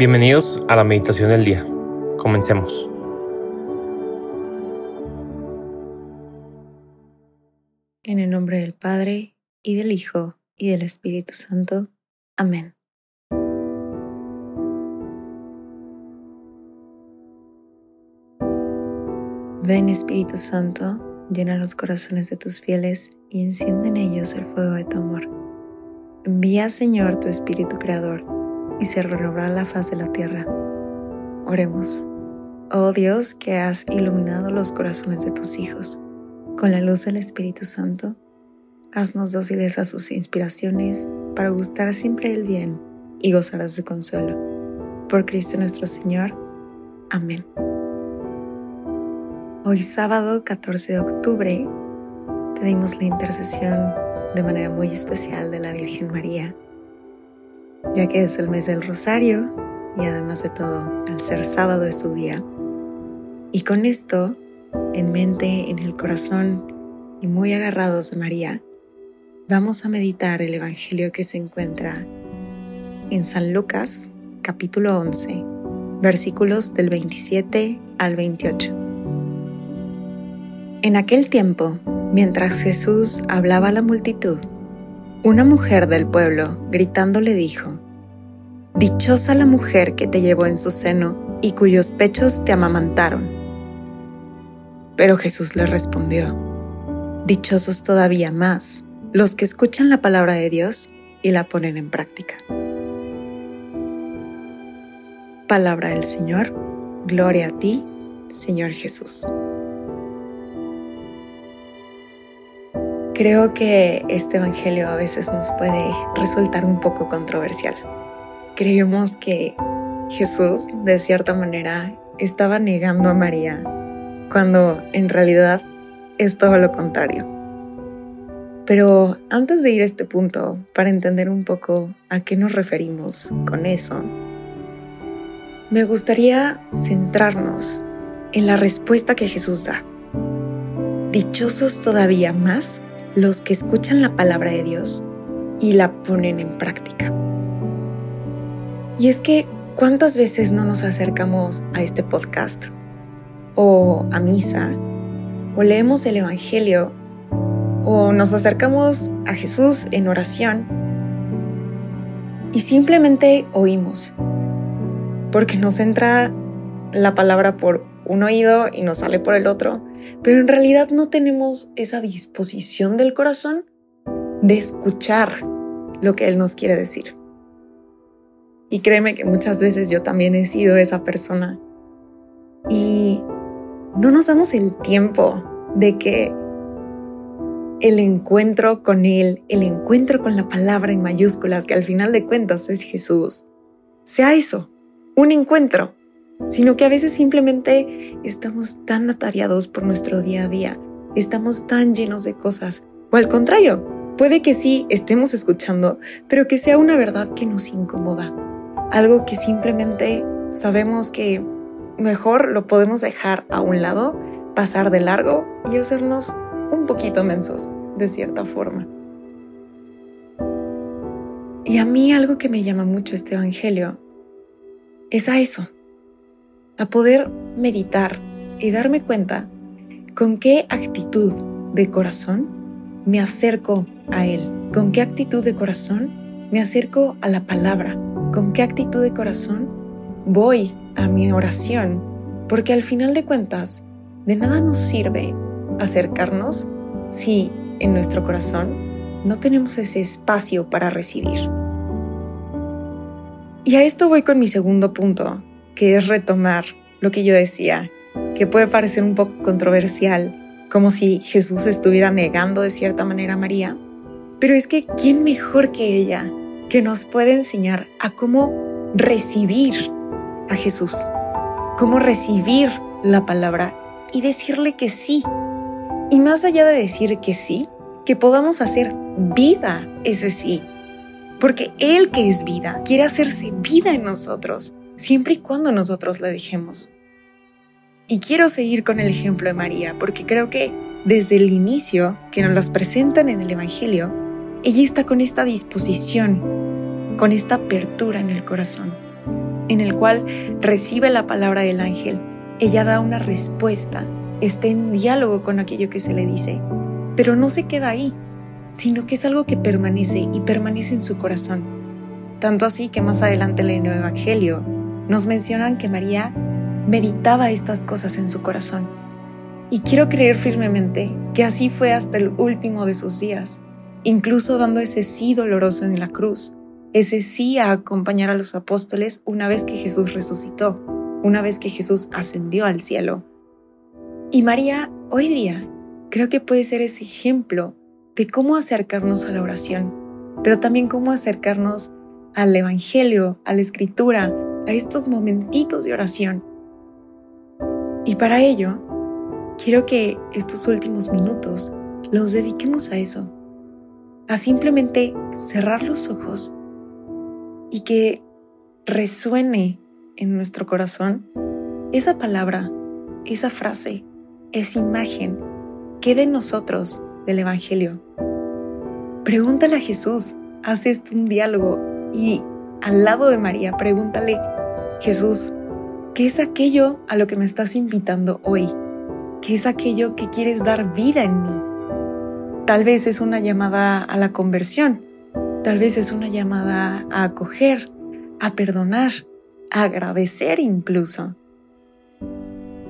Bienvenidos a la meditación del día. Comencemos. En el nombre del Padre, y del Hijo, y del Espíritu Santo. Amén. Ven Espíritu Santo, llena los corazones de tus fieles y enciende en ellos el fuego de tu amor. Envía Señor tu Espíritu Creador y se renovará la faz de la tierra. Oremos. Oh Dios, que has iluminado los corazones de tus hijos con la luz del Espíritu Santo, haznos dóciles a sus inspiraciones para gustar siempre el bien y gozar de su consuelo. Por Cristo nuestro Señor. Amén. Hoy sábado 14 de octubre pedimos la intercesión de manera muy especial de la Virgen María ya que es el mes del rosario y además de todo, al ser sábado es su día. Y con esto en mente, en el corazón y muy agarrados de María, vamos a meditar el Evangelio que se encuentra en San Lucas capítulo 11, versículos del 27 al 28. En aquel tiempo, mientras Jesús hablaba a la multitud, una mujer del pueblo, gritando, le dijo, Dichosa la mujer que te llevó en su seno y cuyos pechos te amamantaron. Pero Jesús le respondió, Dichosos todavía más los que escuchan la palabra de Dios y la ponen en práctica. Palabra del Señor, gloria a ti, Señor Jesús. Creo que este Evangelio a veces nos puede resultar un poco controversial. Creemos que Jesús, de cierta manera, estaba negando a María, cuando en realidad es todo lo contrario. Pero antes de ir a este punto, para entender un poco a qué nos referimos con eso, me gustaría centrarnos en la respuesta que Jesús da. Dichosos todavía más los que escuchan la palabra de Dios y la ponen en práctica. Y es que, ¿cuántas veces no nos acercamos a este podcast? O a misa, o leemos el Evangelio, o nos acercamos a Jesús en oración y simplemente oímos, porque nos entra la palabra por un oído y nos sale por el otro, pero en realidad no tenemos esa disposición del corazón de escuchar lo que Él nos quiere decir. Y créeme que muchas veces yo también he sido esa persona. Y no nos damos el tiempo de que el encuentro con Él, el encuentro con la palabra en mayúsculas, que al final de cuentas es Jesús, sea eso, un encuentro sino que a veces simplemente estamos tan atareados por nuestro día a día, estamos tan llenos de cosas, o al contrario, puede que sí estemos escuchando, pero que sea una verdad que nos incomoda, algo que simplemente sabemos que mejor lo podemos dejar a un lado, pasar de largo y hacernos un poquito mensos, de cierta forma. Y a mí algo que me llama mucho este Evangelio es a eso, a poder meditar y darme cuenta con qué actitud de corazón me acerco a Él, con qué actitud de corazón me acerco a la palabra, con qué actitud de corazón voy a mi oración, porque al final de cuentas, de nada nos sirve acercarnos si en nuestro corazón no tenemos ese espacio para recibir. Y a esto voy con mi segundo punto, que es retomar lo que yo decía, que puede parecer un poco controversial, como si Jesús estuviera negando de cierta manera a María. Pero es que, ¿quién mejor que ella que nos puede enseñar a cómo recibir a Jesús? Cómo recibir la palabra y decirle que sí. Y más allá de decir que sí, que podamos hacer vida ese sí. Porque Él que es vida quiere hacerse vida en nosotros siempre y cuando nosotros le dejemos. Y quiero seguir con el ejemplo de María, porque creo que desde el inicio que nos las presentan en el Evangelio, ella está con esta disposición, con esta apertura en el corazón. en el cual recibe la palabra del ángel. Ella da una respuesta, está en diálogo con aquello que se le dice, pero no se queda ahí, sino que es algo que permanece y permanece en su corazón. Tanto así que más adelante en el Evangelio nos mencionan que María meditaba estas cosas en su corazón. Y quiero creer firmemente que así fue hasta el último de sus días, incluso dando ese sí doloroso en la cruz, ese sí a acompañar a los apóstoles una vez que Jesús resucitó, una vez que Jesús ascendió al cielo. Y María, hoy día, creo que puede ser ese ejemplo de cómo acercarnos a la oración, pero también cómo acercarnos al Evangelio, a la Escritura, a estos momentitos de oración. Y para ello, quiero que estos últimos minutos los dediquemos a eso, a simplemente cerrar los ojos y que resuene en nuestro corazón esa palabra, esa frase, esa imagen que de nosotros del Evangelio. Pregúntale a Jesús, haz esto un diálogo y al lado de María pregúntale, Jesús, ¿qué es aquello a lo que me estás invitando hoy? ¿Qué es aquello que quieres dar vida en mí? Tal vez es una llamada a la conversión, Tal vez es una llamada a acoger, a perdonar, a agradecer incluso.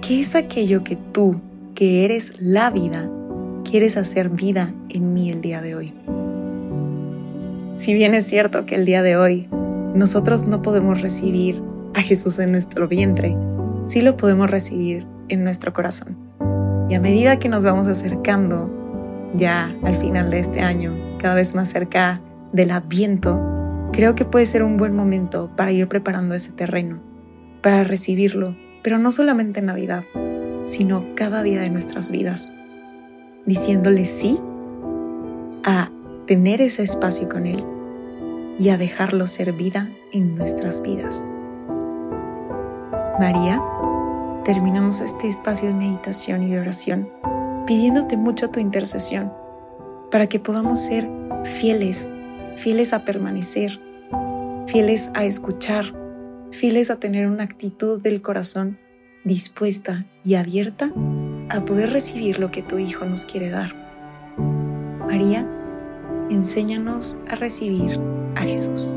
¿Qué es aquello que tú, que eres la vida, quieres hacer vida en mí el día de hoy? Si bien es cierto que el día de hoy nosotros no podemos recibir a Jesús en nuestro vientre, sí lo podemos recibir en nuestro corazón. Y a medida que nos vamos acercando ya al final de este año, cada vez más cerca del adviento, creo que puede ser un buen momento para ir preparando ese terreno, para recibirlo, pero no solamente en Navidad, sino cada día de nuestras vidas, diciéndole sí a tener ese espacio con Él y a dejarlo ser vida en nuestras vidas. María, terminamos este espacio de meditación y de oración pidiéndote mucho tu intercesión para que podamos ser fieles fieles a permanecer, fieles a escuchar, fieles a tener una actitud del corazón dispuesta y abierta a poder recibir lo que tu Hijo nos quiere dar. María, enséñanos a recibir a Jesús.